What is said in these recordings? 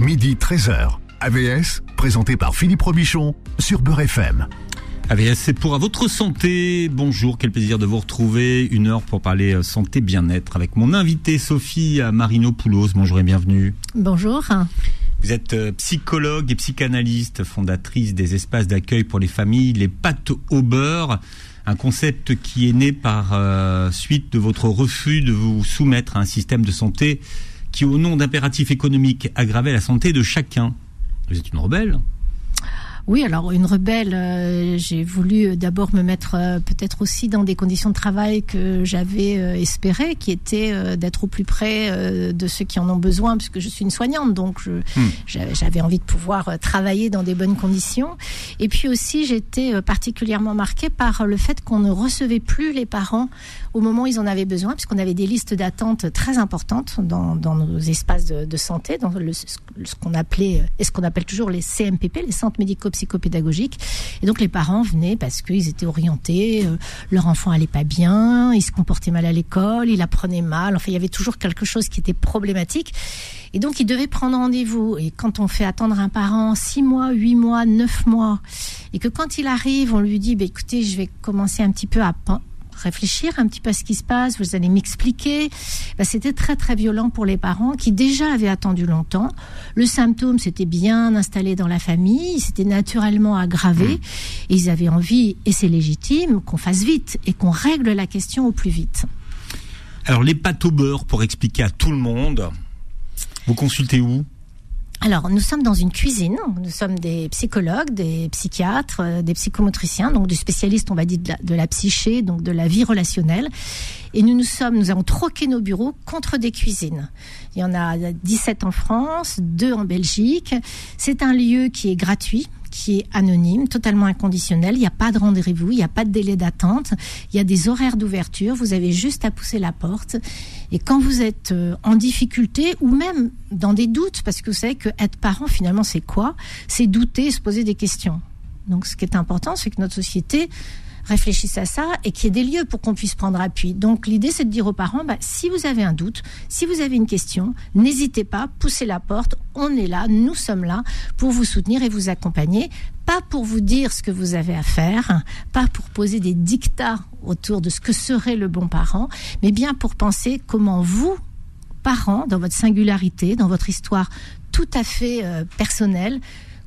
Midi 13h. AVS, présenté par Philippe Robichon sur Beurre FM. AVS, c'est pour à votre santé. Bonjour, quel plaisir de vous retrouver. Une heure pour parler euh, santé bien-être avec mon invité Sophie Marino-Poulos. Bonjour et bienvenue. Bonjour. Vous êtes euh, psychologue et psychanalyste, fondatrice des espaces d'accueil pour les familles, les pâtes au beurre. Un concept qui est né par euh, suite de votre refus de vous soumettre à un système de santé qui, au nom d'impératifs économiques, aggravait la santé de chacun. Vous êtes une rebelle oui, alors une rebelle, euh, j'ai voulu euh, d'abord me mettre euh, peut-être aussi dans des conditions de travail que j'avais espéré, qui étaient d'être au plus près de ceux qui en ont besoin, puisque je suis une soignante, donc hmm. j'avais envie de pouvoir travailler dans des bonnes conditions. Et puis aussi, j'étais particulièrement marquée par le fait qu'on ne recevait plus les parents au moment où ils en avaient besoin, puisqu'on avait des listes d'attente très importantes dans, nos espaces de, santé, dans le, ce qu'on appelait et ce qu'on appelle toujours les CMPP, les centres médicaux psychopédagogiques. Et donc les parents venaient parce qu'ils étaient orientés, euh, leur enfant allait pas bien, il se comportait mal à l'école, il apprenait mal. Enfin, il y avait toujours quelque chose qui était problématique. Et donc, ils devaient prendre rendez-vous. Et quand on fait attendre un parent six mois, huit mois, neuf mois, et que quand il arrive, on lui dit, bah, écoutez, je vais commencer un petit peu à réfléchir un petit peu à ce qui se passe, vous allez m'expliquer. Ben, c'était très très violent pour les parents qui déjà avaient attendu longtemps. Le symptôme s'était bien installé dans la famille, il s'était naturellement aggravé. Mmh. Et ils avaient envie, et c'est légitime, qu'on fasse vite et qu'on règle la question au plus vite. Alors les pâtes au beurre, pour expliquer à tout le monde, vous consultez où? Alors, nous sommes dans une cuisine. Nous sommes des psychologues, des psychiatres, euh, des psychomotriciens, donc des spécialistes, on va dire, de la, de la, psyché, donc de la vie relationnelle. Et nous nous sommes, nous avons troqué nos bureaux contre des cuisines. Il y en a 17 en France, 2 en Belgique. C'est un lieu qui est gratuit qui est anonyme, totalement inconditionnel. Il n'y a pas de rendez-vous, il n'y a pas de délai d'attente. Il y a des horaires d'ouverture. Vous avez juste à pousser la porte. Et quand vous êtes euh, en difficulté ou même dans des doutes, parce que vous savez que être parent, finalement, c'est quoi? C'est douter se poser des questions. Donc, ce qui est important, c'est que notre société réfléchissent à ça et qu'il y ait des lieux pour qu'on puisse prendre appui. Donc l'idée, c'est de dire aux parents, bah, si vous avez un doute, si vous avez une question, n'hésitez pas, poussez la porte, on est là, nous sommes là pour vous soutenir et vous accompagner, pas pour vous dire ce que vous avez à faire, pas pour poser des dictats autour de ce que serait le bon parent, mais bien pour penser comment vous, parents, dans votre singularité, dans votre histoire tout à fait euh, personnelle,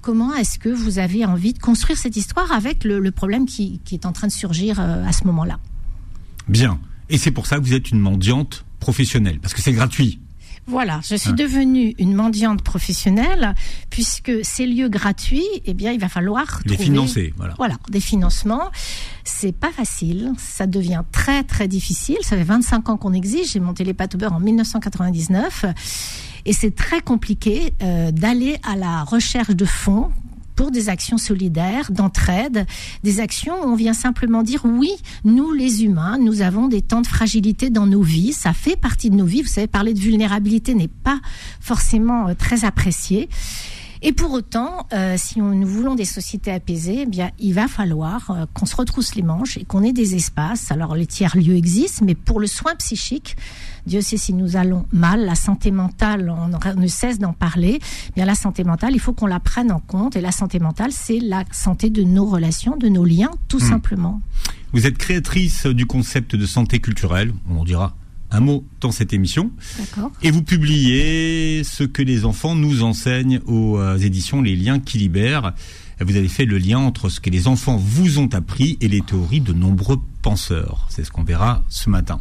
Comment est-ce que vous avez envie de construire cette histoire avec le, problème qui, est en train de surgir euh, à ce moment-là? Bien. Et c'est pour ça que vous êtes une mendiante professionnelle, parce que c'est gratuit. Voilà, je suis devenue une mendiante professionnelle puisque ces lieux gratuits, eh bien, il va falloir les financer. Voilà. voilà, des financements. C'est pas facile, ça devient très très difficile. Ça fait 25 ans qu'on existe. J'ai monté les pâtes au beurre en 1999 et c'est très compliqué euh, d'aller à la recherche de fonds pour des actions solidaires, d'entraide, des actions où on vient simplement dire oui, nous les humains, nous avons des temps de fragilité dans nos vies, ça fait partie de nos vies. Vous savez, parler de vulnérabilité n'est pas forcément euh, très apprécié. Et pour autant, euh, si on, nous voulons des sociétés apaisées, eh bien, il va falloir euh, qu'on se retrousse les manches et qu'on ait des espaces. Alors, les tiers-lieux existent, mais pour le soin psychique, Dieu sait si nous allons mal, la santé mentale, on ne cesse d'en parler. Eh bien, la santé mentale, il faut qu'on la prenne en compte. Et la santé mentale, c'est la santé de nos relations, de nos liens, tout hmm. simplement. Vous êtes créatrice du concept de santé culturelle, on dira un mot dans cette émission. Et vous publiez ce que les enfants nous enseignent aux euh, éditions Les Liens qui libèrent. Vous avez fait le lien entre ce que les enfants vous ont appris et les théories de nombreux penseurs. C'est ce qu'on verra ce matin.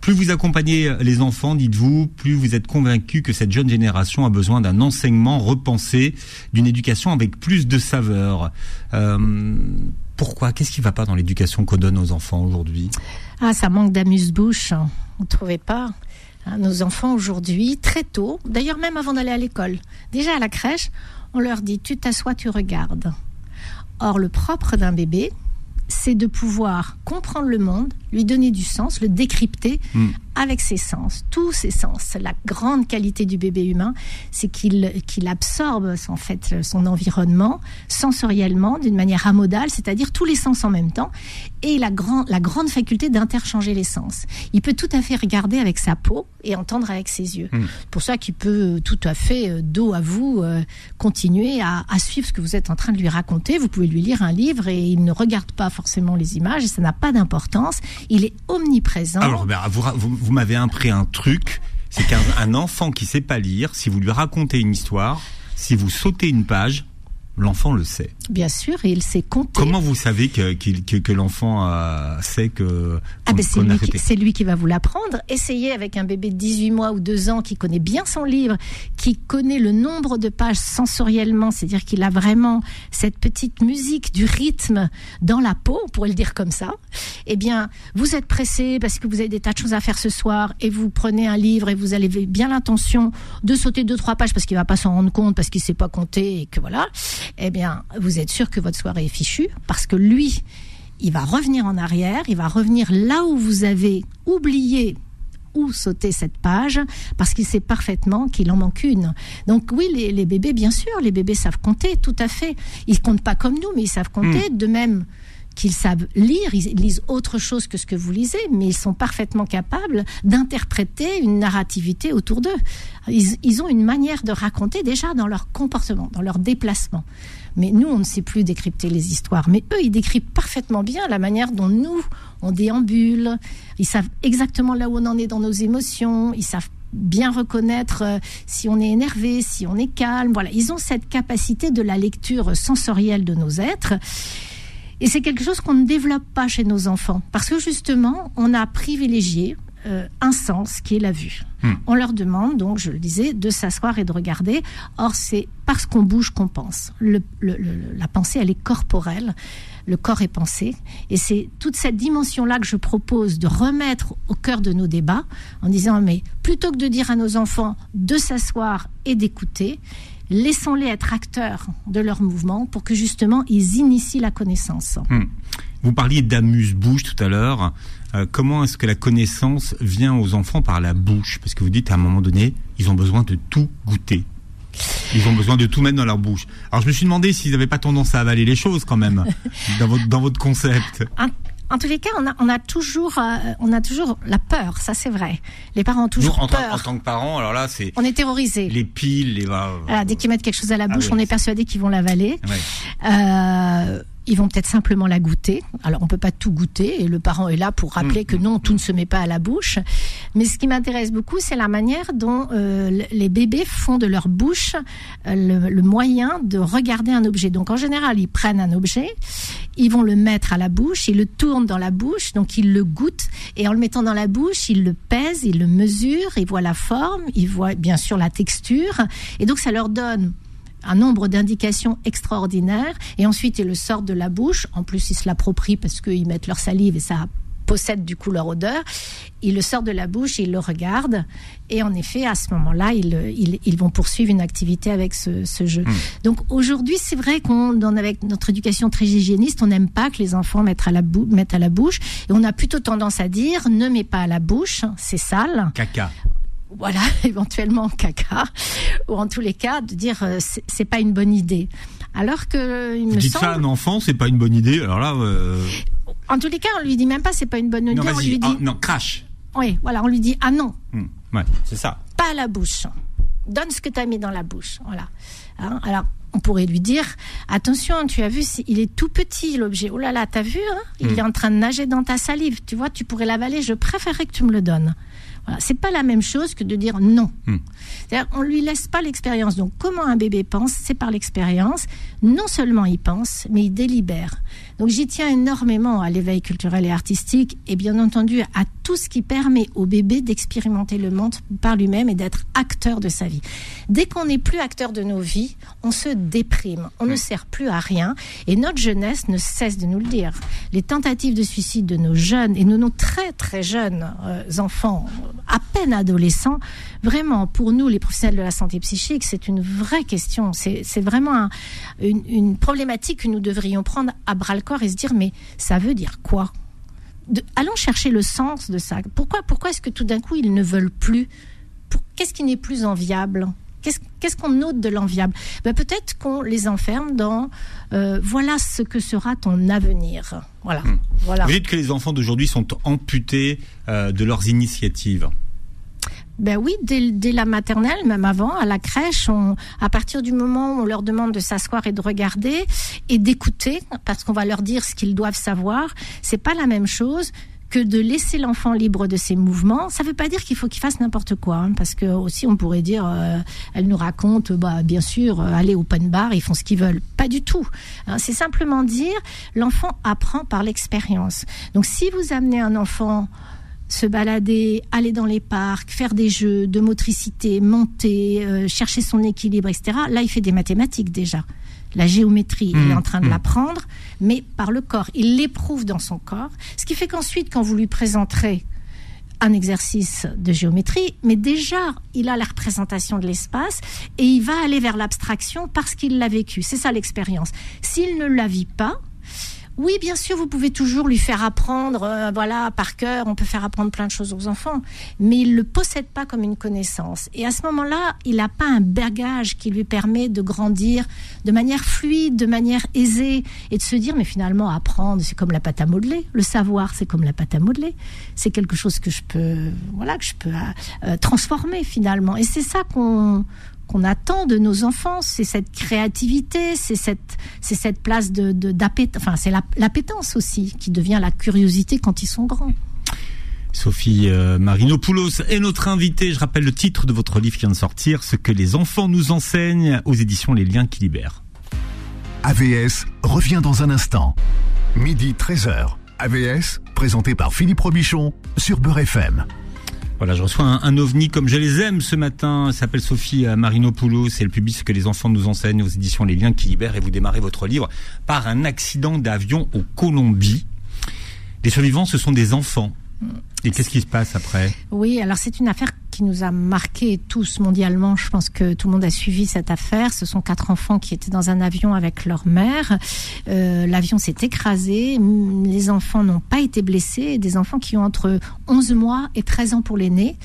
Plus vous accompagnez les enfants, dites-vous, plus vous êtes convaincu que cette jeune génération a besoin d'un enseignement repensé, d'une éducation avec plus de saveur. Euh, pourquoi? Qu'est-ce qui ne va pas dans l'éducation qu'on donne aux enfants aujourd'hui? Ah, ça manque d'amuse-bouche. Vous ne trouvez pas hein, Nos enfants aujourd'hui, très tôt, d'ailleurs même avant d'aller à l'école, déjà à la crèche, on leur dit tu t'assois, tu regardes. Or, le propre d'un bébé, c'est de pouvoir comprendre le monde, lui donner du sens, le décrypter, hmm. Avec ses sens, tous ses sens. La grande qualité du bébé humain, c'est qu'il qu'il absorbe en fait son environnement sensoriellement d'une manière amodale, c'est-à-dire tous les sens en même temps, et la, grand, la grande faculté d'interchanger les sens. Il peut tout à fait regarder avec sa peau et entendre avec ses yeux. C'est pour ça qu'il peut tout à fait, euh, dos à vous, euh, continuer à, à, suivre ce que vous êtes en train de lui raconter. Vous pouvez lui lire un livre et il ne regarde pas forcément les images et ça n'a pas d'importance. Il est omniprésent. Alors, vous, vous, vous m'avez appris un truc, c'est qu'un enfant qui sait pas lire, si vous lui racontez une histoire, si vous sautez une page, l'enfant le sait. Bien sûr, et il sait compter. Comment vous savez que, que, que l'enfant euh, sait que... Ah ben c'est lui, qui, lui qui va vous l'apprendre. Essayez avec un bébé de 18 mois ou 2 ans qui connaît bien son livre, qui connaît le nombre de pages sensoriellement, c'est-à-dire qu'il a vraiment cette petite musique du rythme dans la peau, on pourrait le dire comme ça. Eh bien, vous êtes pressé parce que vous avez des tas de choses à faire ce soir et vous prenez un livre et vous avez bien l'intention de sauter deux trois pages parce qu'il va pas s'en rendre compte parce qu'il sait pas compter et que voilà eh bien, vous êtes sûr que votre soirée est fichue parce que lui, il va revenir en arrière, il va revenir là où vous avez oublié où sauter cette page parce qu'il sait parfaitement qu'il en manque une. Donc oui, les, bébés, bien sûr, les bébés savent compter, tout à fait. Ils comptent pas comme nous, mais ils savent compter. Hmm. De même, qu'ils savent lire, ils lisent autre chose que ce que vous lisez, mais ils sont parfaitement capables d'interpréter une narrativité autour d'eux. Ils, ont une manière de raconter déjà dans leur comportement, dans leur déplacement. Mais nous, on ne sait plus décrypter les histoires. Mais eux, ils décryptent parfaitement bien la manière dont nous, on déambule. Ils savent exactement là où on en est dans nos émotions. Ils savent bien reconnaître euh, si on est énervé, si on est calme. Voilà, ils ont cette capacité de la lecture sensorielle de nos êtres. Et c'est quelque chose qu'on ne développe pas chez nos enfants, parce que justement, on a privilégié euh, un sens qui est la vue. Hmm. On leur demande donc, je le disais, de s'asseoir et de regarder. Or, c'est parce qu'on bouge qu'on pense. la pensée, elle est corporelle. Le corps est pensé. Et c'est toute cette dimension-là que je propose de remettre au cœur de nos débats en disant, mais plutôt que de dire à nos enfants de s'asseoir et d'écouter, laissons-les être acteurs de leur mouvement pour que justement ils initient la connaissance. Hmm. Vous parliez d'amuse-bouche tout à l'heure. Euh, comment est-ce que la connaissance vient aux enfants par la bouche? Parce que vous dites à un moment donné, ils ont besoin de tout goûter. Ils ont besoin de tout mettre dans leur bouche. Alors je me suis demandé s'ils n'avaient pas tendance à avaler les choses quand même dans, votre, dans votre concept en tous les cas, on a, on a toujours, euh, on a toujours la peur. Ça, c'est vrai. Les parents ont toujours en peur. En tant que parents, alors là, c'est. On est terrorisés. Les piles, les. Voilà, dès qu'ils mettent quelque chose à la ah bouche, on est persuadé qu'ils vont l'avaler. Ouais. Euh, ils vont peut-être simplement la goûter. Alors on peut pas tout goûter et le parent est là pour rappeler mm, que non, tout ne se met pas à la bouche. Mais ce qui m'intéresse beaucoup, c'est la manière dont euh, les bébés font de leur bouche euh, le, moyen de regarder un objet. Donc en général, ils prennent un objet, ils vont le mettre à la bouche, ils le tournent dans la bouche, donc ils le goûtent et en le mettant dans la bouche, ils le pèsent, ils le mesurent, ils voient la forme, ils voient bien sûr la texture et donc ça leur donne un nombre d'indications extraordinaires et ensuite ils le sortent de la bouche. En plus, ils se l'approprient parce qu'ils mettent leur salive et ça possède du coup leur odeur. Ils le sortent de la bouche, ils le regardent et en effet, à ce moment-là, ils, ils, vont poursuivre une activité avec ce, jeu. Hmm. Donc aujourd'hui, c'est vrai qu'on, avec notre éducation très hygiéniste, on n'aime pas que les enfants mettent à, la mettent à la bouche et on a plutôt tendance à dire ne mets pas à la bouche, c'est sale. Caca voilà, éventuellement caca, ou en tous les cas de dire euh, c'est pas une bonne idée. Alors que il Vous dites ça à un enfant, c'est pas une bonne idée. Alors là, euh, en tous les cas, on lui dit même pas c'est pas une bonne idée. Non, on lui dit non crash. Oui, voilà, on lui dit ah non. Hmm, ouais, c'est ça. Pas à la bouche. Donne ce que tu as mis dans la bouche. Voilà. Hein, alors on pourrait lui dire attention, tu as vu, il est tout petit l'objet. Oh là là, t'as vu hein Il hmm. est en train de nager dans ta salive. Tu vois, tu pourrais l'avaler. Je préférerais que tu me le donnes. Voilà, c'est pas la même chose que de dire non. Hmm. C'est-à-dire, on lui laisse pas l'expérience. Donc, comment un bébé pense, c'est par l'expérience. Non seulement il pense, mais il délibère. Donc, j'y tiens énormément à l'éveil culturel et artistique, et bien entendu à tout ce qui permet au bébé d'expérimenter le monde par lui-même et d'être acteur de sa vie. Dès qu'on n'est plus acteur de nos vies, on se déprime, on ne sert plus à rien, et notre jeunesse ne cesse de nous le dire. Les tentatives de suicide de nos jeunes et de nos très très jeunes euh, enfants à peine adolescents, vraiment, pour nous, les professionnels de la santé psychique, c'est une vraie question. C'est vraiment une, problématique que nous devrions prendre à bras le corps et se dire, mais ça veut dire quoi? Allons chercher le sens de ça. Pourquoi, pourquoi est-ce que tout d'un coup ils ne veulent plus? Qu'est-ce qui n'est plus enviable? Qu'est-ce qu'on ôte de l'enviable? Ben, Peut-être qu'on les enferme dans euh, voilà ce que sera ton avenir. Voilà. Hmm. voilà. Vous dites que les enfants d'aujourd'hui sont amputés euh, de leurs initiatives. Ben oui, dès, la maternelle, même avant, à la crèche, on, à partir du moment où on leur demande de s'asseoir et de regarder et d'écouter, parce qu'on va leur dire ce qu'ils doivent savoir, c'est pas la même chose que de laisser l'enfant libre de ses mouvements. Ça ne veut pas dire qu'il faut qu'il fasse n'importe quoi, hein, parce que aussi on pourrait dire, euh, elle nous raconte, bah bien sûr, euh, au open bar, ils font ce qu'ils veulent. Pas du tout. Hein. c'est simplement dire, l'enfant apprend par l'expérience. Donc si vous amenez un enfant se balader, aller dans les parcs, faire des jeux de motricité, monter, euh, chercher son équilibre, etc. Là, il fait des mathématiques déjà. La géométrie, il est mmh, en train de mmh. l'apprendre, mais par le corps. Il l'éprouve dans son corps. Ce qui fait qu'ensuite, quand vous lui présenterez un exercice de géométrie, mais déjà, il a la représentation de l'espace et il va aller vers l'abstraction parce qu'il l'a vécu. C'est ça l'expérience. S'il ne la vit pas, oui, bien sûr, vous pouvez toujours lui faire apprendre, euh, voilà, par cœur, on peut faire apprendre plein de choses aux enfants, mais il ne le possède pas comme une connaissance. Et à ce moment-là, il n'a pas un bagage qui lui permet de grandir de manière fluide, de manière aisée, et de se dire, mais finalement, apprendre, c'est comme la pâte à modeler. Le savoir, c'est comme la pâte à modeler. C'est quelque chose que je peux, voilà, que je peux euh, transformer finalement. Et c'est ça qu'on qu'on attend de nos enfants, c'est cette créativité, c'est cette, c'est cette place de, de enfin c'est l'appétence aussi qui devient la curiosité quand ils sont grands. Sophie euh, Marinopoulos est notre invitée. Je rappelle le titre de votre livre qui vient de sortir, Ce que les enfants nous enseignent aux éditions Les Liens qui libèrent. AVS revient dans un instant. Midi 13h. AVS, présenté par Philippe Robichon sur Beurre FM. Voilà, je reçois un, ovni comme je les aime ce matin. s'appelle Sophie Marinopoulos. C'est le public que les enfants nous enseignent aux éditions Les Liens qui libèrent. Et vous démarrez votre livre par un accident d'avion au Colombie. Les survivants, ce sont des enfants. Et qu'est-ce qui se passe après? Oui, alors c'est une affaire qui nous a marqué tous mondialement. Je pense que tout le monde a suivi cette affaire. Ce sont quatre enfants qui étaient dans un avion avec leur mère. Euh, l'avion s'est écrasé. Les enfants n'ont pas été blessés. Des enfants qui ont entre 11 mois et 13 ans pour l'aîné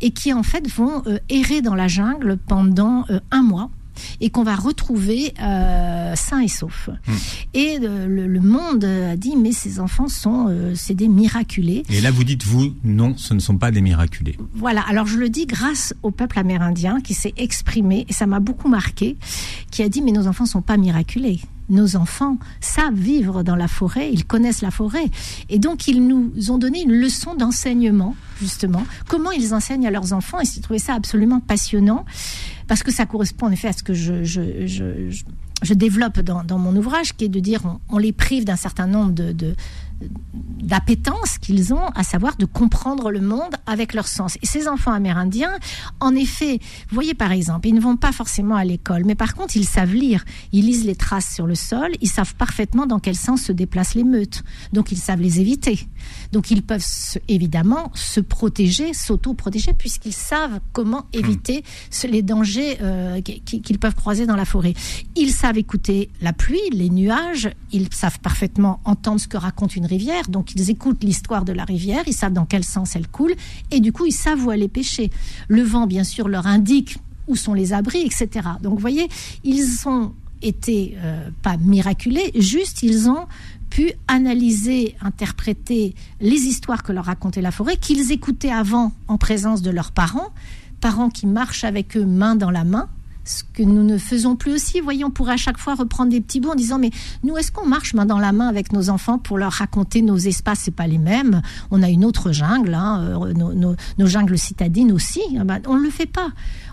et qui en fait vont euh, errer dans la jungle pendant euh, un mois et qu'on va retrouver euh, sains et saufs. Hmm. Et euh, le, monde a dit mais ces enfants sont euh, c'est des miraculés. Et là vous dites vous non, ce ne sont pas des miraculés. Voilà, alors je le dis grâce au peuple amérindien qui s'est exprimé et ça m'a beaucoup marqué, qui a dit mais nos enfants sont pas miraculés nos enfants savent vivre dans la forêt, ils connaissent la forêt. Et donc, ils nous ont donné une leçon d'enseignement, justement, comment ils enseignent à leurs enfants. Et j'ai trouvé ça absolument passionnant parce que ça correspond en effet à ce que je, développe dans, mon ouvrage, qui est de dire on, les prive d'un certain nombre de d'appétence qu'ils ont, à savoir de comprendre le monde avec leur sens. Et ces enfants amérindiens, en effet, vous voyez par exemple, ils ne vont pas forcément à l'école, mais par contre, ils savent lire. Ils lisent les traces sur le sol, ils savent parfaitement dans quel sens se déplacent les meutes. Donc, ils savent les éviter. Donc, ils peuvent évidemment se protéger, s'auto-protéger, puisqu'ils savent comment éviter les dangers euh, qu'ils peuvent croiser dans la forêt. Ils savent écouter la pluie, les nuages, ils savent parfaitement entendre ce que raconte une rivière, donc ils écoutent l'histoire de la rivière, ils savent dans quel sens elle coule, et du coup ils savent où aller pêcher. Le vent, bien sûr, leur indique où sont les abris, etc. Donc vous voyez, ils ont été euh, pas miraculés, juste ils ont pu analyser, interpréter les histoires que leur racontait la forêt, qu'ils écoutaient avant en présence de leurs parents, parents qui marchent avec eux main dans la main, ce que nous ne faisons plus aussi. Voyons, on pourrait à chaque fois reprendre des petits bouts en disant mais nous est-ce qu'on marche main dans la main avec nos enfants pour leur raconter nos espaces? C'est pas les mêmes. On a une autre jungle, hein, euh, nos, jungles citadines aussi. Ah ben, on ne le fait pas.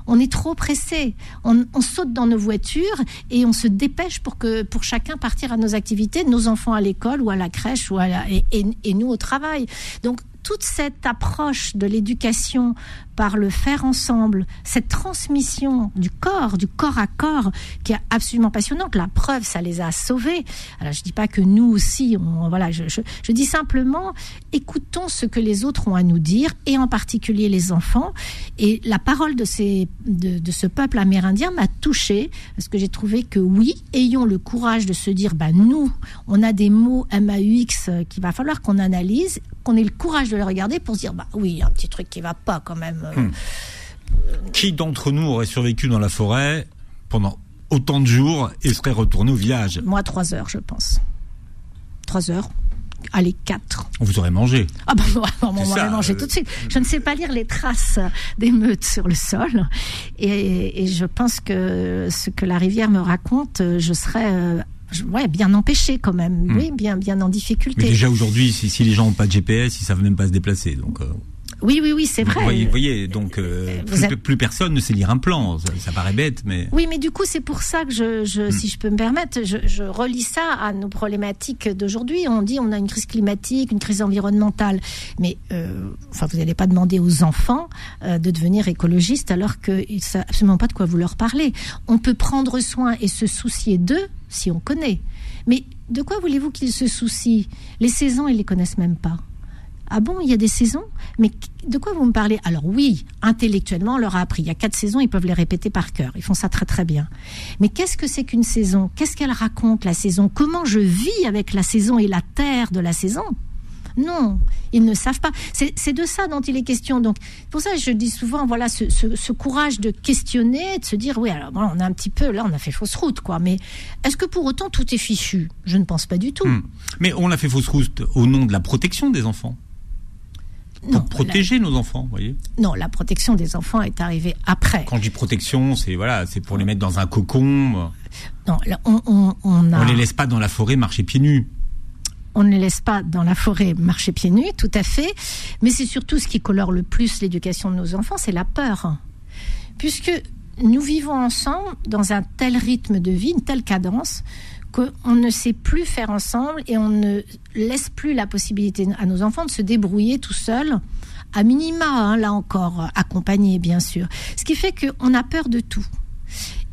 On est trop pressé. On, saute dans nos voitures et on se dépêche pour que pour chacun partir à nos activités, nos enfants à l'école ou à la crèche ou à et nous au travail. Donc toute cette approche de l'éducation par le faire ensemble, cette transmission du corps, du corps à corps, qui est absolument passionnante. La preuve, ça les a sauvés. Alors je dis pas que nous aussi, voilà, je, dis simplement, écoutons ce que les autres ont à nous dire, et en particulier les enfants. Et la parole de, ces, de, ce peuple amérindien m'a touchée, parce que j'ai trouvé que oui, ayons le courage de se dire, bah nous, on a des mots MAUX qu'il va falloir qu'on analyse, qu'on ait le courage de les regarder pour se dire, bah oui, un petit truc qui va pas quand même. Euh, hmm. Qui d'entre nous aurait survécu dans la forêt pendant autant de jours et serait retourné au village Moi, trois heures, je pense. Trois heures. Allez, quatre. On vous aurait mangé. Ah bah on m'aurait mangé tout de suite. Je ne sais pas lire les traces des meutes sur le sol. Et, je pense que ce que la rivière me raconte, je serais... Euh, ouais, bien empêché quand même, hmm. oui, bien, bien en difficulté. Mais déjà aujourd'hui, si, les gens n'ont pas de GPS, ils savent même pas se déplacer, donc. Euh. Oui, oui, oui, c'est vrai. Vous voyez, donc euh, plus, personne ne sait lire un plan. Ça, paraît bête, mais. Oui, mais du coup, c'est pour ça que je, je hmm. si je peux me permettre, je, je, relis ça à nos problématiques d'aujourd'hui. On dit on a une crise climatique, une crise environnementale, mais euh, enfin, vous n'allez pas demander aux enfants euh, de devenir écologistes alors qu'ils ne savent absolument pas de quoi vous leur parlez. On peut prendre soin et se soucier d'eux si on connaît. Mais de quoi voulez-vous qu'ils se soucient? Les saisons, ils les connaissent même pas. Ah bon, il y a des saisons? Mais de quoi vous me parlez? Alors oui, intellectuellement, on leur a appris. Il y a quatre saisons, ils peuvent les répéter par cœur. Ils font ça très très bien. Mais qu'est-ce que c'est qu'une saison? Qu'est-ce qu'elle raconte, la saison? Comment je vis avec la saison et la terre de la saison? Non, ils ne savent pas. C'est de ça dont il est question. Donc, pour ça, je dis souvent, voilà, ce, courage de questionner, de se dire, oui, alors, on a un petit peu, là, on a fait fausse route, quoi. Mais est-ce que pour autant tout est fichu? Je ne pense pas du tout. Hmm. Mais on a fait fausse route au nom de la protection des enfants pour protéger nos enfants, vous voyez Non, la protection des enfants est arrivée après. Quand je dis protection, c'est voilà, c'est pour les mettre dans un cocon. Non, on, on, on, a... on les laisse pas dans la forêt marcher pieds nus. On ne les laisse pas dans la forêt marcher pieds nus, tout à fait. Mais c'est surtout ce qui colore le plus l'éducation de nos enfants, c'est la peur. Puisque nous vivons ensemble dans un tel rythme de vie, une telle cadence, qu'on ne sait plus faire ensemble et on ne laisse plus la possibilité à nos enfants de se débrouiller tout seuls, à minima, hein, là encore, accompagnés bien sûr. Ce qui fait qu'on a peur de tout.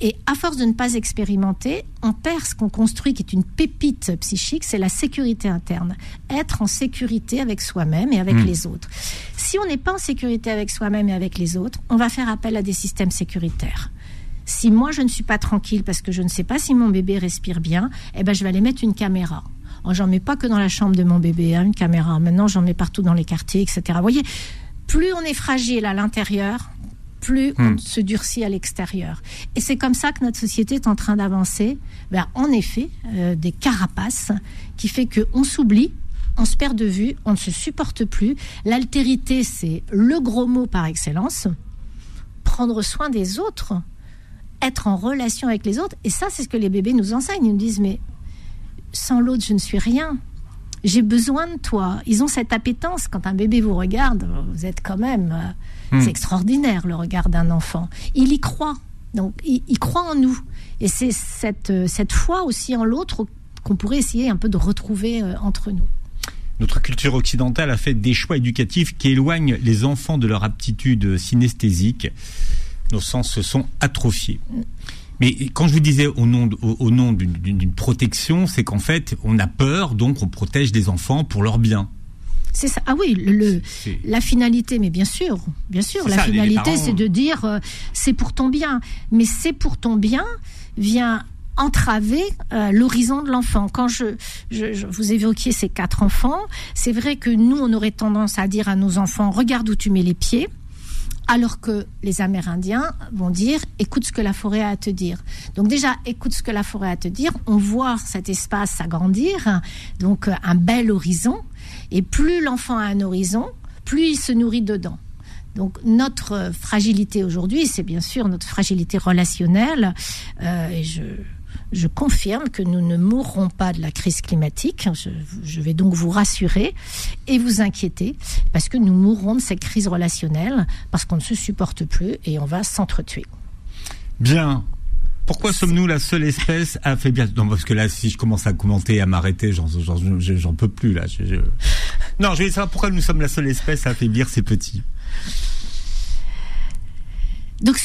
Et à force de ne pas expérimenter, on perd ce qu'on construit, qui est une pépite psychique, c'est la sécurité interne. Être en sécurité avec soi-même et avec hmm. les autres. Si on n'est pas en sécurité avec soi-même et avec les autres, on va faire appel à des systèmes sécuritaires. Si moi je ne suis pas tranquille parce que je ne sais pas si mon bébé respire bien, eh ben je vais aller mettre une caméra. Oh, j'en mets pas que dans la chambre de mon bébé, hein, une caméra. Maintenant, j'en mets partout dans les quartiers, etc. Vous voyez, plus on est fragile à l'intérieur, plus on hmm. se durcit à l'extérieur. Et c'est comme ça que notre société est en train d'avancer vers, en effet, euh, des carapaces qui fait qu'on s'oublie, on se perd de vue, on ne se supporte plus. L'altérité, c'est le gros mot par excellence. Prendre soin des autres, être en relation avec les autres. Et ça, c'est ce que les bébés nous enseignent. Ils nous disent, mais sans l'autre, je ne suis rien. J'ai besoin de toi. Ils ont cette appétence. Quand un bébé vous regarde, vous êtes quand même... Euh, hmm. C'est extraordinaire, le regard d'un enfant. Il y croit. Donc, il, croit en nous. Et c'est cette, euh, cette foi aussi en l'autre qu'on pourrait essayer un peu de retrouver euh, entre nous. Notre culture occidentale a fait des choix éducatifs qui éloignent les enfants de leur aptitude synesthésique nos sens se sont atrophiés. Mais quand je vous disais au nom, au, nom d'une protection, c'est qu'en fait, on a peur, donc on protège des enfants pour leur bien. C'est ça. Ah oui, le, la finalité, mais bien sûr, bien sûr, la finalité, c'est de dire euh, c'est pour ton bien. Mais c'est pour ton bien vient entraver euh, l'horizon de l'enfant. Quand je, je, vous évoquiez ces quatre enfants, c'est vrai que nous, on aurait tendance à dire à nos enfants regarde où tu mets les pieds alors que les Amérindiens vont dire écoute ce que la forêt a à te dire. Donc déjà, écoute ce que la forêt a à te dire, on voit cet espace s'agrandir, donc euh, un bel horizon, et plus l'enfant a un horizon, plus il se nourrit dedans. Donc notre fragilité aujourd'hui, c'est bien sûr notre fragilité relationnelle, euh, et je, je confirme que nous ne mourrons pas de la crise climatique. Je, vais donc vous rassurer et vous inquiéter parce que nous mourrons de cette crise relationnelle parce qu'on ne se supporte plus et on va s'entretuer. Bien. Pourquoi sommes-nous la seule espèce à affaiblir Non, parce que là, si je commence à commenter, à m'arrêter, j'en peux plus là. Je, je... Non, je vais savoir pourquoi nous sommes la seule espèce à affaiblir ces petits. Donc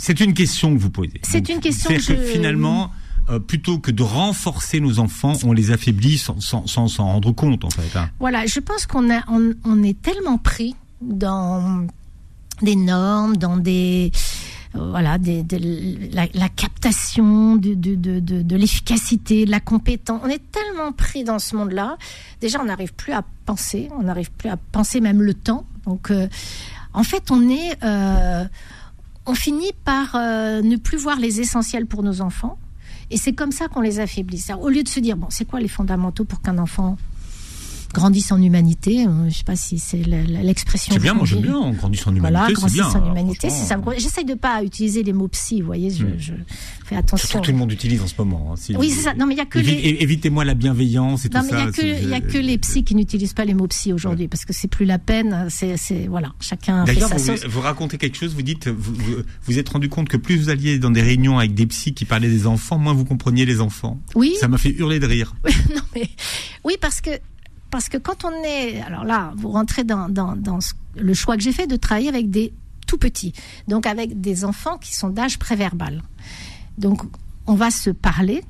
c'est une question que vous posez. C'est une question que, que finalement euh, plutôt que de renforcer nos enfants, on les affaiblit sans s'en rendre compte en fait. Hein. Voilà, je pense qu'on on, est tellement pris dans des normes, dans des euh, voilà, des, la, captation de, de, de, de, l'efficacité, de la compétence. On est tellement pris dans ce monde-là. Déjà, on n'arrive plus à penser, on n'arrive plus à penser même le temps. Donc, euh, en fait, on est, on finit par ne plus voir les essentiels pour nos enfants. Et c'est comme ça qu'on les affaiblit. Au lieu de se dire, bon, c'est quoi les fondamentaux pour qu'un enfant grandissent en humanité. Euh, je sais pas si c'est l'expression. C'est bien, moi j'aime bien, on grandit en humanité. Voilà, grandit en humanité. C'est ça. J'essaye de pas utiliser les mots psy, vous voyez, je, hmm. je fais attention. Surtout tout le monde utilise en ce moment. Hein, oui, c'est ça. Non, mais il y a que les... Évitez-moi la bienveillance et tout ça. Non, mais il y a que, que les psys qui n'utilisent pas les mots psy aujourd'hui, parce que c'est plus la peine. C'est, voilà, chacun fait sa vous, vous racontez quelque chose, vous dites, vous, vous, vous êtes rendu compte que plus vous alliez dans des réunions avec des psys qui parlaient des enfants, moins vous compreniez les enfants. Oui. Ça m'a fait hurler de rire. non, mais, oui, parce que parce que quand on est, alors là, vous rentrez dans, dans, dans le choix que j'ai fait de travailler avec des tout petits, donc avec des enfants qui sont d'âge préverbal. Donc on va se parler,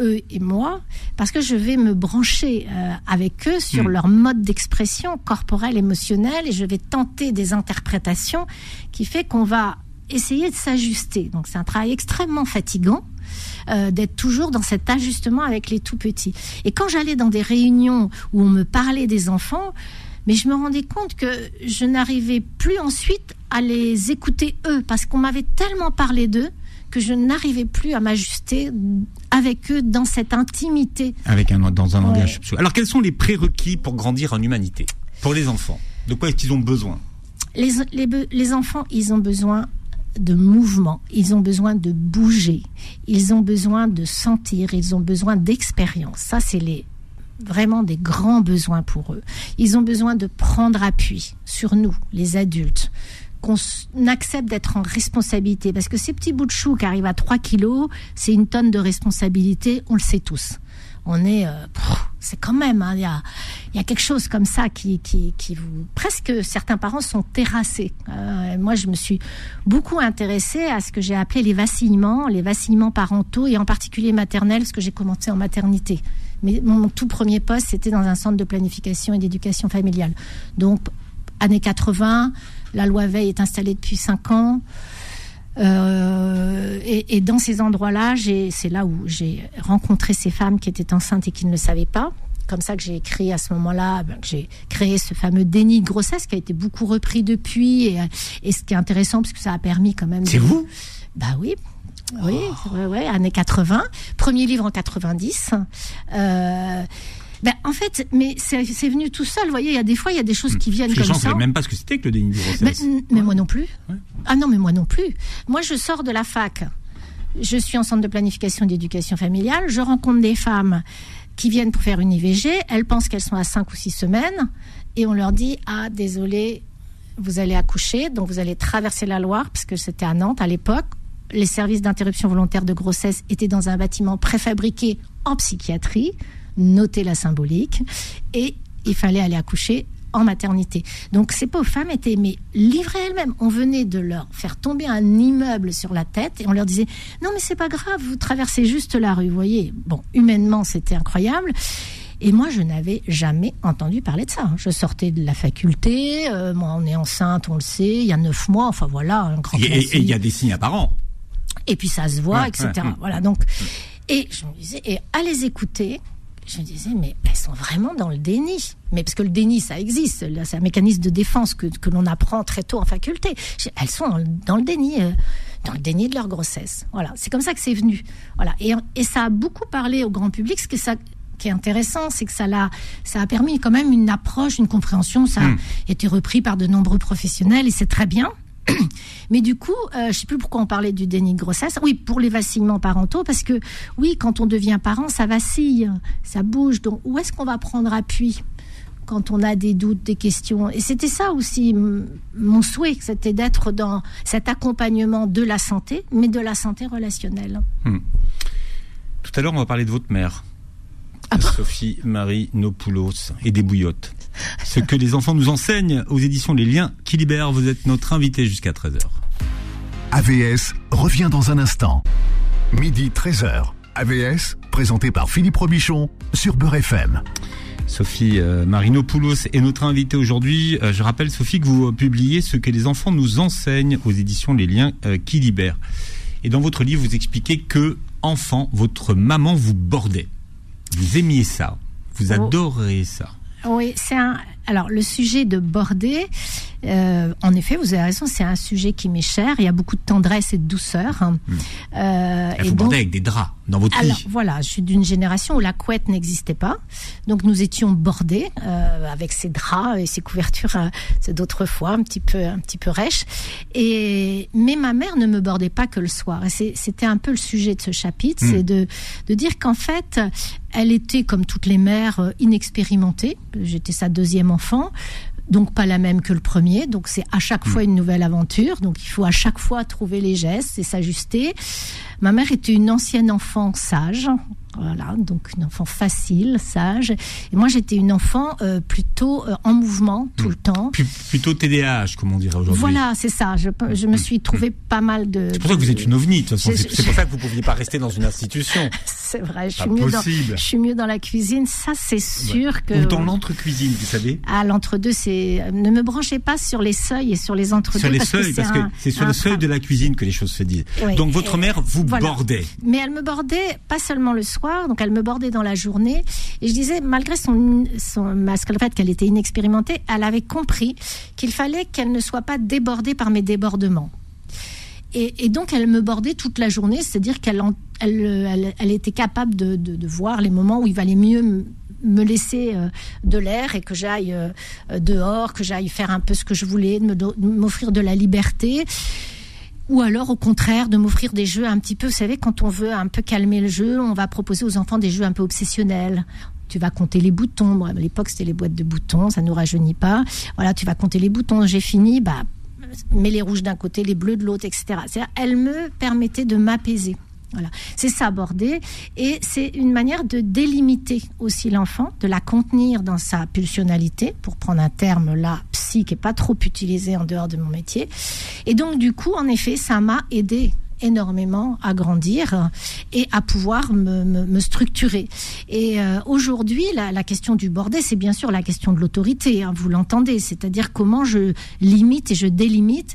eux et moi, parce que je vais me brancher euh, avec eux sur hmm. leur mode d'expression corporelle, émotionnelle, et je vais tenter des interprétations qui fait qu'on va essayer de s'ajuster. Donc c'est un travail extrêmement fatigant euh, d'être toujours dans cet ajustement avec les tout petits. Et quand j'allais dans des réunions où on me parlait des enfants, mais je me rendais compte que je n'arrivais plus ensuite à les écouter eux, parce qu'on m'avait tellement parlé d'eux que je n'arrivais plus à m'ajuster avec eux dans cette intimité. Avec un, dans un langage. Alors quels sont les prérequis pour grandir en humanité? Pour les enfants De quoi est-ce qu'ils ont besoin? Les, les, les enfants, ils ont besoin de mouvement, ils ont besoin de bouger, ils ont besoin de sentir, ils ont besoin d'expérience. Ça, c'est les vraiment des grands besoins pour eux. Ils ont besoin de prendre appui sur nous, les adultes, qu'on accepte d'être en responsabilité. Parce que ces petits bouts de chou qui arrivent à 3 kilos, c'est une tonne de responsabilité, on le sait tous on est, euh, c'est quand même, hein, il y, a, y, a, quelque chose comme ça qui, qui, qui vous, presque certains parents sont terrassés. Euh, moi, je me suis beaucoup intéressée à ce que j'ai appelé les vacillements, les vacillements parentaux et en particulier maternels, ce que j'ai commencé en maternité. Mais mon tout premier poste, c'était dans un centre de planification et d'éducation familiale. Donc, années 80, la loi Veil est installée depuis 5 ans. Euh, et, dans ces endroits-là, c'est là où j'ai rencontré ces femmes qui étaient enceintes et qui ne le savaient pas. Comme ça que j'ai écrit à ce moment-là, ben, j'ai créé ce fameux déni de grossesse qui a été beaucoup repris depuis. Et, ce qui est intéressant, parce que ça a permis quand même. C'est vous? Bah oui. Oui, ouais, ouais, années 80. Premier livre en 90. Euh, ben, en fait, mais c'est venu tout seul. Vous voyez, il y a des fois, il y a des choses qui viennent comme ça. Je ne même pas ce que c'était que le déni de grossesse. Mais, moi non plus. Ah non, mais moi non plus. Moi, je sors de la fac. Je suis en centre de planification d'éducation familiale. Je rencontre des femmes qui viennent pour faire une IVG. Elles pensent qu'elles sont à 5 ou 6 semaines. Et on leur dit, ah, désolé, vous allez accoucher. Donc, vous allez traverser la Loire, parce que c'était à Nantes à l'époque. Les services d'interruption volontaire de grossesse étaient dans un bâtiment préfabriqué en psychiatrie noter la symbolique, et il fallait aller accoucher en maternité. Donc ces pauvres femmes étaient mais livrées elles-mêmes. On venait de leur faire tomber un immeuble sur la tête et on leur disait non mais c'est pas grave, vous traversez juste la rue. Vous voyez, bon humainement c'était incroyable. Et moi, je n'avais jamais entendu parler de ça. Je sortais de la faculté, euh, moi, on est enceinte, on le sait, il y a neuf mois, enfin voilà, un grand. Et il y a des signes apparents. Et puis ça se voit, etc. Voilà, donc, et je me disais, et à les écouter, je me disais, mais elles sont vraiment dans le déni. Mais parce que le déni, ça existe. C'est un mécanisme de défense que, que l'on apprend très tôt en faculté. Elles sont dans le déni, euh, dans le déni de leur grossesse. Voilà. C'est comme ça que c'est venu. Voilà. Et, et, ça a beaucoup parlé au grand public. Ce que ça, qui est intéressant, c'est que ça a, ça a permis quand même une approche, une compréhension. Ça a hmm. été repris par de nombreux professionnels et c'est très bien. Mais du coup, euh, je ne sais plus pourquoi on parlait du déni de grossesse. Oui, pour les vacillements parentaux, parce que oui, quand on devient parent, ça vacille, ça bouge. Donc, où est-ce qu'on va prendre appui quand on a des doutes, des questions? Et c'était ça aussi mon souhait, c'était d'être dans cet accompagnement de la santé, mais de la santé relationnelle. Hmm. Tout à l'heure, on va parler de votre mère. Ah Sophie Marie Nopoulos et des bouillottes. Ce que les enfants nous enseignent aux éditions Les Liens qui libèrent. Vous êtes notre invité jusqu'à 13h. AVS revient dans un instant. Midi 13h. AVS, présenté par Philippe Robichon sur Beurre FM. Sophie euh, Marinopoulos est notre invitée aujourd'hui. Euh, je rappelle, Sophie, que vous publiez ce que les enfants nous enseignent aux éditions Les Liens euh, qui libèrent. Et dans votre livre, vous expliquez que, enfant, votre maman vous bordait. Vous aimiez ça. Vous adorez ça. Oui, c'est un. Alors, le sujet de border, euh, en effet, vous avez raison, c'est un sujet qui m'est cher. Il y a beaucoup de tendresse et de douceur. Hmm. Euh, et donc, avec des draps dans votre alors, Voilà, je suis d'une génération où la couette n'existait pas. Donc, nous étions bordés euh, avec ces draps et ces couvertures d'autrefois, un petit peu, un petit peu rêches. Et mais ma mère ne me bordait pas que le soir. Et c'était un peu le sujet de ce chapitre, hmm. c'est de, de dire qu'en fait, elle était comme toutes les mères inexpérimentée. J'étais sa deuxième enfant donc pas la même que le premier. Donc c'est à chaque fois une nouvelle aventure. Donc il faut à chaque fois trouver les gestes et s'ajuster. Ma mère était une ancienne enfant sage, voilà, donc une enfant facile, sage. Et moi, j'étais une enfant euh, plutôt euh, en mouvement tout hmm. le temps. plutôt TDAH, comme on dirait aujourd'hui. Voilà, c'est ça. Je, je me suis trouvé pas mal de. C'est pour ça que vous êtes une ovni. De toute façon, c'est pour ça que vous ne pouviez pas rester dans une institution. c'est vrai. Je suis mieux dans. Je suis mieux dans la cuisine. Ça, c'est sûr que. Ou dans l'entre-cuisine, vous savez. Ah, l'entre-deux, c'est. Ne me branchez pas sur les seuils et sur les entre-deux. Sur les seuils, parce que c'est sur le seuil de la cuisine que les choses se disent. Donc votre mère vous bordait. Mais elle me bordait pas seulement le soir donc elle me bordait dans la journée. Et je disais, malgré son, son masque, le fait qu'elle était inexpérimentée, elle avait compris qu'il fallait qu'elle ne soit pas débordée par mes débordements. Et, donc elle me bordait toute la journée, c'est-à-dire qu'elle elle, elle, était capable de, voir les moments où il valait mieux me laisser euh, de l'air et que j'aille euh, dehors, que j'aille faire un peu ce que je voulais, de m'offrir de la liberté ou alors au contraire de m'offrir des jeux un petit peu, vous savez, quand on veut un peu calmer le jeu, on va proposer aux enfants des jeux un peu obsessionnels. Tu vas compter les boutons. à l'époque, c'était les boîtes de boutons, ça nous rajeunit pas. Voilà, tu vas compter les boutons. J'ai fini, bah, mets les rouges d'un côté, les bleus de l'autre, etc. Elle me permettait de m'apaiser. Voilà, c'est ça aborder et c'est une manière de délimiter aussi l'enfant, de la contenir dans sa pulsionalité, pour prendre un terme là psy qui est pas trop utilisé en dehors de mon métier. Et donc du coup, en effet, ça m'a aidé énormément à grandir et à pouvoir me, structurer. Et euh, aujourd'hui, la, la, question du bordé, c'est bien sûr la question de l'autorité, hein, vous l'entendez, c'est-à-dire comment je limite et je délimite.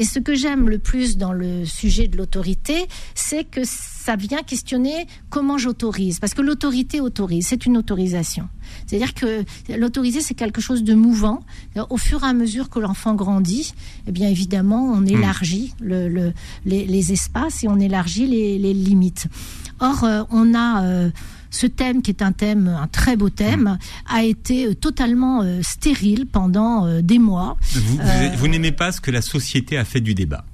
Et ce que j'aime le plus dans le sujet de l'autorité, c'est que ça vient questionner comment j'autorise. Parce que l'autorité autorise, c'est une autorisation. C'est-à-dire que l'autoriser, c'est quelque chose de mouvant. Au fur et à mesure que l'enfant grandit, eh bien évidemment, on hmm. élargit le, les, espaces et on élargit les, limites. Or, euh, on a... Euh, ce thème, qui est un thème, un très beau thème, a été euh, totalement euh, stérile pendant euh, des mois. Vous, n'aimez pas ce que la société a fait du débat?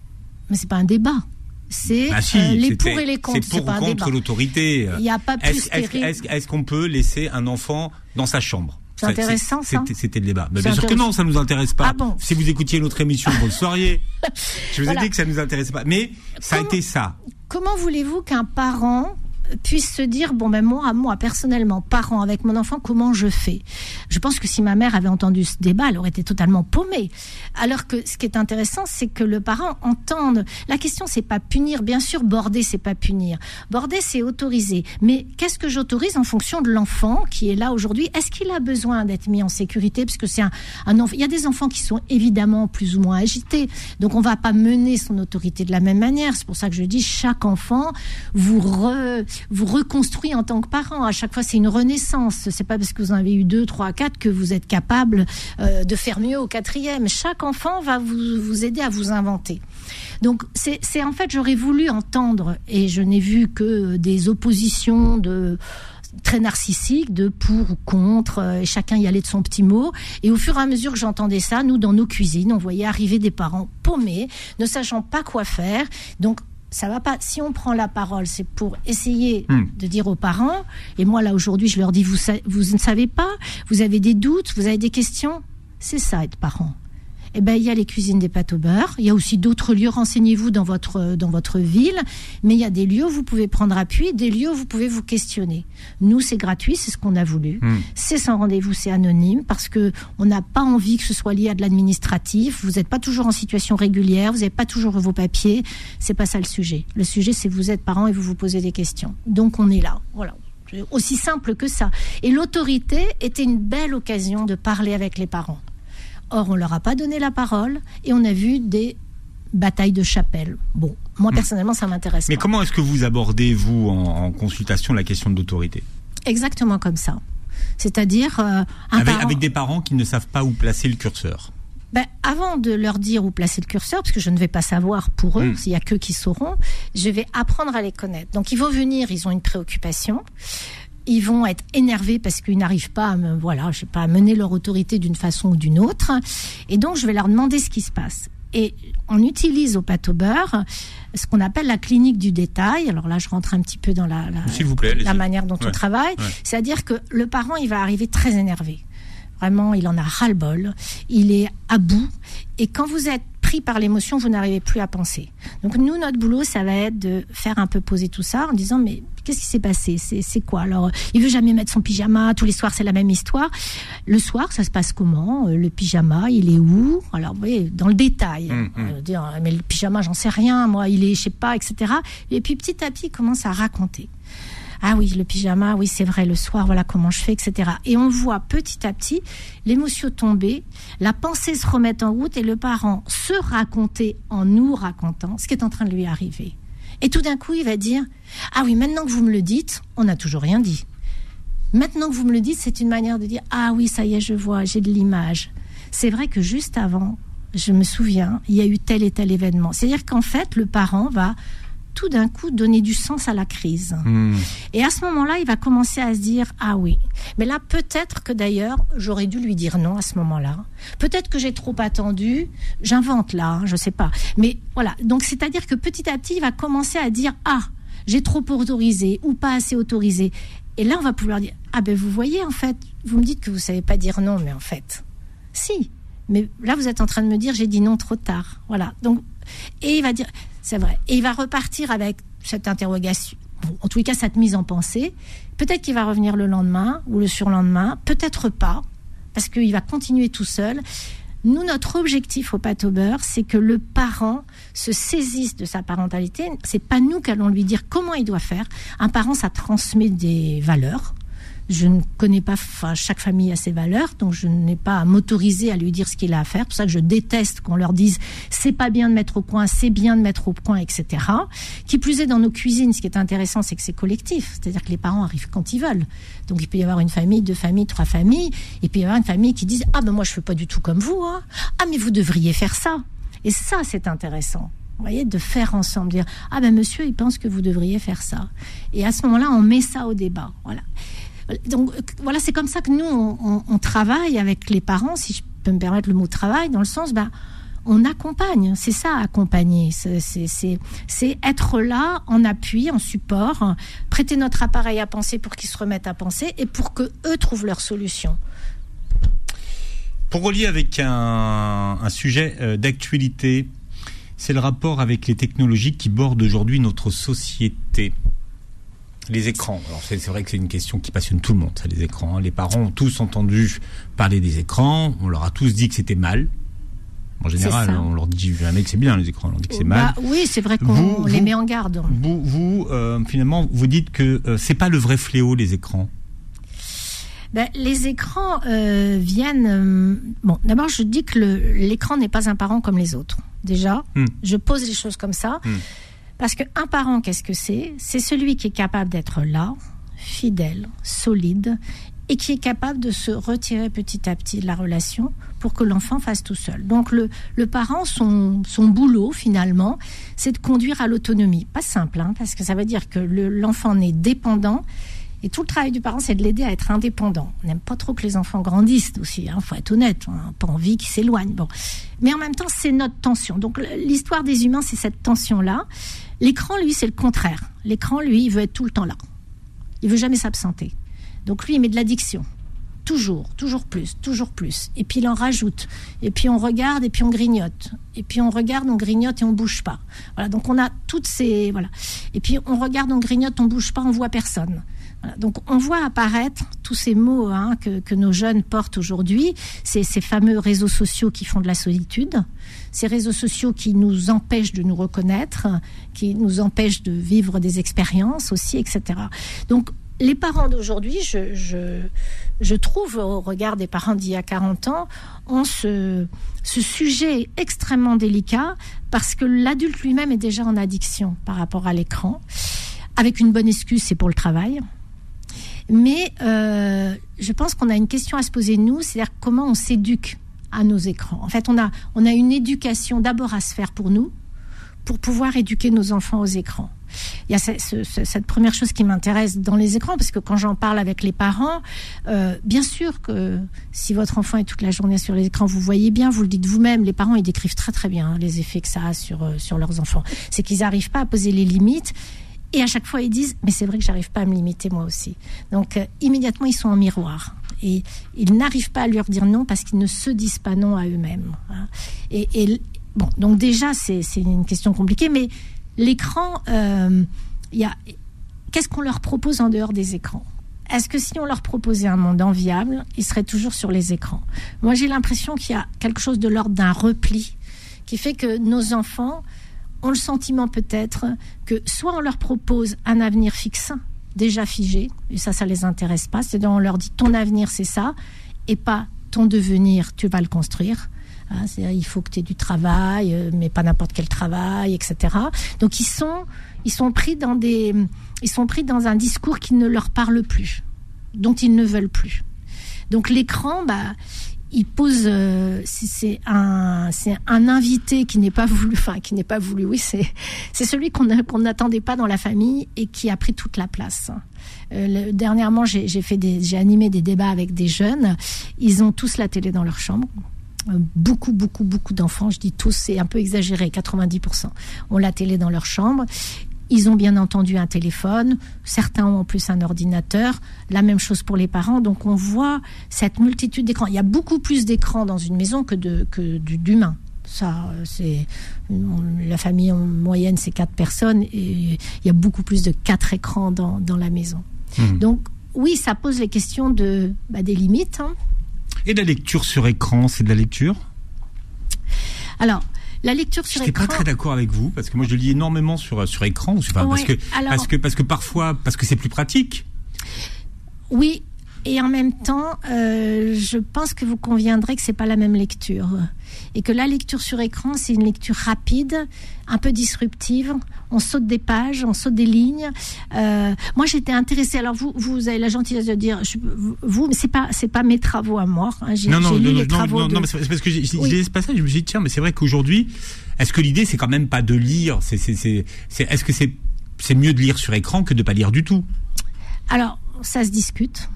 Mais c'est pas un débat. C'est bah les pour et les contre. C'est pour ou contre l'autorité. Il n'y a pas plus Est-ce qu'on peut laisser un enfant dans sa chambre? C'est intéressant, ça. C'était le débat. Mais bien sûr que non, ça nous intéresse pas. Ah si vous écoutiez notre émission, vous le sauriez. Je vous ai dit que ça nous intéressait pas. Mais ça a été ça. Comment voulez-vous qu'un parent puisse se dire bon ben moi moi personnellement parent avec mon enfant comment je fais? Je pense que si ma mère avait entendu ce débat elle aurait été totalement paumée. Alors que ce qui est intéressant c'est que le parent entende. La question c'est pas punir. Bien sûr border c'est pas punir. Border c'est autoriser. Mais qu'est-ce que j'autorise en fonction de l'enfant qui est là aujourd'hui? Est-ce qu'il a besoin d'être mis en sécurité? Parce que c'est un, un enfant il y a des enfants qui sont évidemment plus ou moins agités. Donc on va pas mener son autorité de la même manière. C'est pour ça que je dis chaque enfant vous re, vous reconstruit en tant que parent. À chaque fois, c'est une renaissance. C'est pas parce que vous en avez eu deux, trois, quatre que vous êtes capable euh, de faire mieux au quatrième. Chaque enfant va vous, aider à vous inventer. Donc, c'est en fait, j'aurais voulu entendre, et je n'ai vu que des oppositions de très narcissiques de pour ou contre, euh, et chacun y allait de son petit mot. Et au fur et à mesure que j'entendais ça, nous, dans nos cuisines, on voyait arriver des parents paumés, ne sachant pas quoi faire. Donc, ça va pas. Si on prend la parole, c'est pour essayer hmm. de dire aux parents. Et moi, là, aujourd'hui, je leur dis, vous, vous ne savez pas, vous avez des doutes, vous avez des questions. C'est ça, être parent. Eh ben, il y a les cuisines des pâtes au beurre. Il y a aussi d'autres lieux. Renseignez-vous dans votre, dans votre ville. Mais il y a des lieux où vous pouvez prendre appui, des lieux où vous pouvez vous questionner. Nous, c'est gratuit, c'est ce qu'on a voulu. Hmm. C'est sans rendez-vous, c'est anonyme parce que on n'a pas envie que ce soit lié à de l'administratif. Vous n'êtes pas toujours en situation régulière, vous n'avez pas toujours vos papiers. C'est pas ça le sujet. Le sujet, c'est vous êtes parent et vous vous posez des questions. Donc, on est là. Voilà aussi simple que ça. Et l'autorité était une belle occasion de parler avec les parents. Or, on leur a pas donné la parole et on a vu des batailles de chapelle. Bon, moi hmm. personnellement, ça m'intéresse. Mais comment est-ce que vous abordez, vous, en, consultation, la question de l'autorité? Exactement comme ça. C'est-à-dire... Euh, avec, des parents qui ne savent pas où placer le curseur. Ben, avant de leur dire où placer le curseur, parce que je ne vais pas savoir pour eux, hmm. s'il y a qu'eux qui sauront, je vais apprendre à les connaître. Donc ils vont venir, ils ont une préoccupation ils vont être énervés parce qu'ils n'arrivent pas à, me, voilà, je sais pas, à mener leur autorité d'une façon ou d'une autre. Et donc, je vais leur demander ce qui se passe. Et on utilise au pâte au beurre ce qu'on appelle la clinique du détail. Alors là, je rentre un petit peu dans la, la, manière dont on travaille. C'est-à-dire que le parent, il va arriver très énervé. Vraiment, il en a ras-le-bol. Il est à bout. Et quand vous êtes pris par l'émotion, vous n'arrivez plus à penser. Donc nous, notre boulot, ça va être de faire un peu poser tout ça en disant mais qu'est-ce qui s'est passé? C'est quoi? Alors, il veut jamais mettre son pyjama. Tous les soirs, c'est la même histoire. Le soir, ça se passe comment? Euh, Le pyjama, il est où? Alors, vous voyez, dans le détail. Hum, hum. Euh, dire, mais le pyjama, j'en sais rien. Moi, il est, je sais pas, etc. Et puis petit à petit, il commence à raconter. Ah oui, le pyjama, oui, c'est vrai, le soir, voilà comment je fais, etc. Et on voit petit à petit l'émotion tomber, la pensée se remettre en route et le parent se raconter en nous racontant ce qui est en train de lui arriver. Et tout d'un coup, il va dire Ah oui, maintenant que vous me le dites, on n'a toujours rien dit. Maintenant que vous me le dites, c'est une manière de dire Ah oui, ça y est, je vois, j'ai de l'image. C'est vrai que juste avant, je me souviens, il y a eu tel et tel événement. C'est-à-dire qu'en fait, le parent va tout d'un coup donner du sens à la crise. Hmm. Et à ce moment-là, il va commencer à se dire ah oui. Mais là, peut-être que d'ailleurs, j'aurais dû lui dire non à ce moment-là. Peut-être que j'ai trop attendu. J'invente là, hein, je sais pas. Mais voilà. Donc c'est-à-dire que petit à petit, il va commencer à dire ah j'ai trop autorisé ou pas assez autorisé. Et là, on va pouvoir dire ah ben vous voyez en fait, vous me dites que vous savez pas dire non, mais en fait, si. Mais là, vous êtes en train de me dire j'ai dit non trop tard. Voilà. Donc et il va dire c'est vrai. Et il va repartir avec cette interrogation, en tous les cas cette mise en pensée. Peut-être qu'il va revenir le lendemain ou le surlendemain, peut-être pas, parce qu'il va continuer tout seul. Nous, notre objectif au beurre, c'est que le parent se saisisse de sa parentalité. C'est pas nous qui allons lui dire comment il doit faire. Un parent, ça transmet des valeurs. Je ne connais pas, enfin, chaque famille a ses valeurs, donc je n'ai pas à m'autoriser à lui dire ce qu'il a à faire. C'est pour ça que je déteste qu'on leur dise c'est pas bien de mettre au point, c'est bien de mettre au point, etc. Qui plus est dans nos cuisines, ce qui est intéressant, c'est que c'est collectif, c'est-à-dire que les parents arrivent quand ils veulent. Donc il peut y avoir une famille, deux familles, trois familles, et puis il y avoir une famille qui dit ah ben moi je fais pas du tout comme vous, hein. ah mais vous devriez faire ça. Et ça c'est intéressant. Vous voyez, de faire ensemble, dire ah ben monsieur il pense que vous devriez faire ça. Et à ce moment-là, on met ça au débat. Voilà. Donc voilà, c'est comme ça que nous, on, travaille avec les parents, si je peux me permettre le mot travail, dans le sens, bah, on accompagne, c'est ça accompagner, c'est être là en appui, en support, prêter notre appareil à penser pour qu'ils se remettent à penser et pour que eux trouvent leur solution. Pour relier avec un, un sujet euh, d'actualité, c'est le rapport avec les technologies qui bordent aujourd'hui notre société. Les écrans. Alors c'est vrai que c'est une question qui passionne tout le monde, ça, les écrans. Les parents ont tous entendu parler des écrans. On leur a tous dit que c'était mal. En général, on leur dit jamais que c'est bien les écrans, on leur dit que c'est mal. Bah oui, c'est vrai qu'on les met en garde. Vous, vous euh, finalement, vous dites que euh, c'est pas le vrai fléau les écrans. Ben, les écrans euh, viennent. bon, d'abord, je dis que l'écran n'est pas un parent comme les autres. Déjà, hmm. je pose les choses comme ça. Hmm. Parce qu'un parent, qu'est-ce que c'est? C'est celui qui est capable d'être là, fidèle, solide, et qui est capable de se retirer petit à petit de la relation pour que l'enfant fasse tout seul. Donc le, le parent, son, son boulot finalement, c'est de conduire à l'autonomie. Pas simple, hein, parce que ça veut dire que l'enfant est dépendant. Et tout le travail du parent, c'est de l'aider à être indépendant. On n'aime pas trop que les enfants grandissent aussi, il hein, faut être honnête. On n'a pas envie qu'ils s'éloignent. Bon. Mais en même temps, c'est notre tension. Donc l'histoire des humains, c'est cette tension-là. L'écran, lui, c'est le contraire. L'écran, lui, il veut être tout le temps là. Il veut jamais s'absenter. Donc lui, il met de l'addiction. toujours, toujours plus, toujours plus. Et puis il en rajoute. Et puis on regarde et puis on grignote. Et puis on regarde, on grignote et on bouge pas. Voilà. Donc on a toutes ces voilà. Et puis on regarde, on grignote, on bouge pas, on voit personne. Donc on voit apparaître tous ces mots hein, que, nos jeunes portent aujourd'hui, ces, fameux réseaux sociaux qui font de la solitude, ces réseaux sociaux qui nous empêchent de nous reconnaître, qui nous empêchent de vivre des expériences aussi, etc. Donc les parents d'aujourd'hui, je, je, trouve, au regard des parents d'il y a 40 ans, ont ce, ce sujet extrêmement délicat parce que l'adulte lui-même est déjà en addiction par rapport à l'écran. Avec une bonne excuse, c'est pour le travail. Mais euh, je pense qu'on a une question à se poser nous, c'est-à-dire comment on s'éduque à nos écrans. En fait, on a, on a une éducation d'abord à se faire pour nous, pour pouvoir éduquer nos enfants aux écrans. Il y a cette première chose qui m'intéresse dans les écrans, parce que quand j'en parle avec les parents, euh, bien sûr que si votre enfant est toute la journée sur les écrans, vous voyez bien, vous le dites vous-même, les parents, ils décrivent très très bien hein, les effets que ça a sur, euh, sur leurs enfants. C'est qu'ils n'arrivent pas à poser les limites et à chaque fois, ils disent, mais c'est vrai que j'arrive pas à me limiter moi aussi. Donc, euh, immédiatement, ils sont en miroir. Et ils n'arrivent pas à leur dire non parce qu'ils ne se disent pas non à eux-mêmes. Hein. Et, bon, donc déjà, c'est une question compliquée, mais l'écran, euh, qu'est-ce qu'on leur propose en dehors des écrans? Est-ce que si on leur proposait un monde enviable, ils seraient toujours sur les écrans? Moi, j'ai l'impression qu'il y a quelque chose de l'ordre d'un repli qui fait que nos enfants ont le sentiment peut-être que soit on leur propose un avenir fixe, déjà figé, et ça, ça les intéresse pas, c'est-à-dire on leur dit ton avenir c'est ça, et pas ton devenir, tu vas le construire. Hein, il faut que tu aies du travail, euh, mais pas n'importe quel travail, etc. Donc ils sont, ils sont pris dans des, ils sont pris dans un discours qui ne leur parle plus, dont ils ne veulent plus. Donc l'écran, bah, il pose, euh, c'est un, c'est un invité qui n'est pas voulu, enfin qui n'est pas voulu. Oui, c'est, c'est celui qu'on qu'on n'attendait pas dans la famille et qui a pris toute la place. Euh, dernièrement, j'ai, j'ai fait des, j'ai animé des débats avec des jeunes. Ils ont tous la télé dans leur chambre. Euh, beaucoup, beaucoup, beaucoup d'enfants, je dis tous, c'est un peu exagéré, 90%, ont la télé dans leur chambre. Ils ont bien entendu un téléphone, certains ont en plus un ordinateur, la même chose pour les parents. Donc on voit cette multitude d'écrans. Il y a beaucoup plus d'écrans dans une maison que d'humains. Ça, c'est la famille en moyenne, c'est quatre personnes et il y a beaucoup plus de quatre écrans dans, dans la maison. Hmm. Donc oui, ça pose les questions de bah, des limites. Hein. Et la lecture sur écran, c'est de la lecture? Alors, la lecture sur écran. Je pas très d'accord avec vous parce que moi je lis énormément sur sur écran, parce que parce que parce que parfois parce que c'est plus pratique. Oui, et en même temps, euh, je pense que vous conviendrez que c'est pas la même lecture et que la lecture sur écran, c'est une lecture rapide, un peu disruptive. On saute des pages, on saute des lignes. Euh, moi, j'étais intéressée. Alors vous, vous avez la gentillesse de dire vous, mais c'est pas c'est pas mes travaux à moi. Hein. J'ai, non, non, lu non, les travaux. Non, non, mais c'est parce que j'ai, oui. ce passage, je me suis dit tiens, mais c'est vrai qu'aujourd'hui, est-ce que l'idée c'est quand même pas de lire? C'est c'est c'est, c'est est-ce que c'est c'est mieux de lire sur écran que de pas lire du tout? Alors ça se discute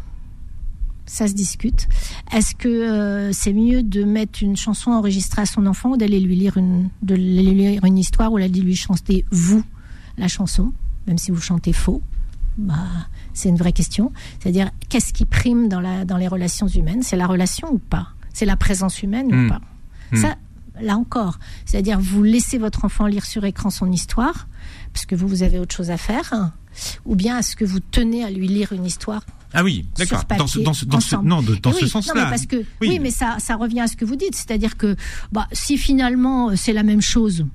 ça se discute. Est-ce que euh, c'est mieux de mettre une chanson enregistrée à son enfant ou d'aller lui lire une, de lui lire une histoire ou d'aller lui chanter vous la chanson, même si vous chantez faux? Bah, C'est une vraie question. C'est-à-dire, qu'est-ce qui prime dans, la, dans les relations humaines? C'est la relation ou pas? C'est la présence humaine ou hmm. pas? Hmm. Ça, là encore, c'est-à-dire, vous laissez votre enfant lire sur écran son histoire, parce que vous, vous avez autre chose à faire, ou bien est-ce que vous tenez à lui lire une histoire ah oui, d'accord. Dans ce, dans ce, dans ce, non, dans ce sens-là. parce que, oui. mais ça, ça revient à ce que vous dites, c'est-à-dire que, bah, si finalement euh, c'est la même chose,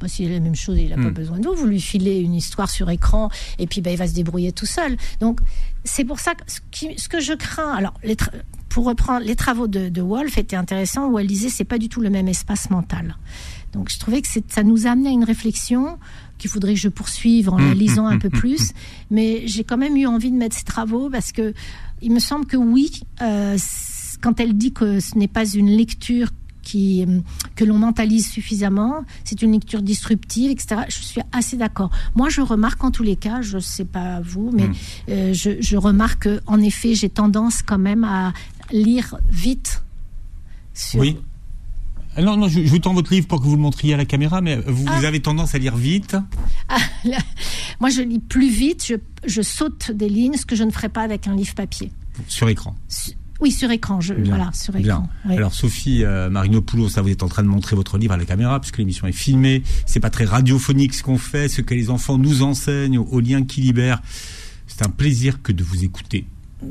bah, s'il est la même chose, il n'a pas hmm. besoin de vous. Vous lui filez une histoire sur écran et puis bah, il va se débrouiller tout seul. Donc c'est pour ça que ce, que je crains. Alors pour reprendre les travaux de, de Wolf étaient intéressants où elle disait c'est pas du tout le même espace mental. Donc je trouvais que ça nous a amené à une réflexion qu'il faudrait que je poursuive en la mmh, lisant un mmh, peu plus. Mais j'ai quand même eu envie de mettre ces travaux parce que il me semble que oui, euh, quand elle dit que ce n'est pas une lecture qui, que l'on mentalise suffisamment, c'est une lecture disruptive, etc. Je suis assez d'accord. Moi, je remarque en tous les cas, je ne sais pas vous, mais euh, je, je, remarque en effet, j'ai tendance quand même à lire vite. Sur, oui. Non, non, je, vous tends votre livre pour que vous le montriez à la caméra, mais vous, ah. avez tendance à lire vite. Ah, moi, je lis plus vite, je, saute des lignes, ce que je ne ferais pas avec un livre papier. Sur écran Oui, sur écran. Je, voilà, sur écran. Alors Sophie euh, Marinopoulos, ça vous êtes en train de montrer votre livre à la caméra puisque l'émission est filmée. C'est pas très radiophonique ce qu'on fait, ce que les enfants nous enseignent au, lien qui libère. C'est un plaisir que de vous écouter.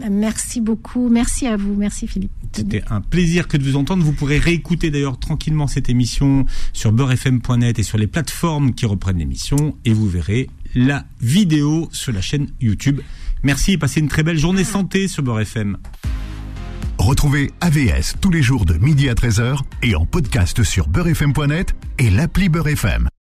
Merci beaucoup. Merci à vous. Merci Philippe. C'était un plaisir que de vous entendre. Vous pourrez réécouter d'ailleurs tranquillement cette émission sur beurrefm.net et sur les plateformes qui reprennent l'émission et vous verrez la vidéo sur la chaîne YouTube. Merci et passez une très belle journée santé sur Beurre FM. Retrouvez AVS tous les jours de midi à 13h et en podcast sur beurrefm.net et l'appli Beurre FM.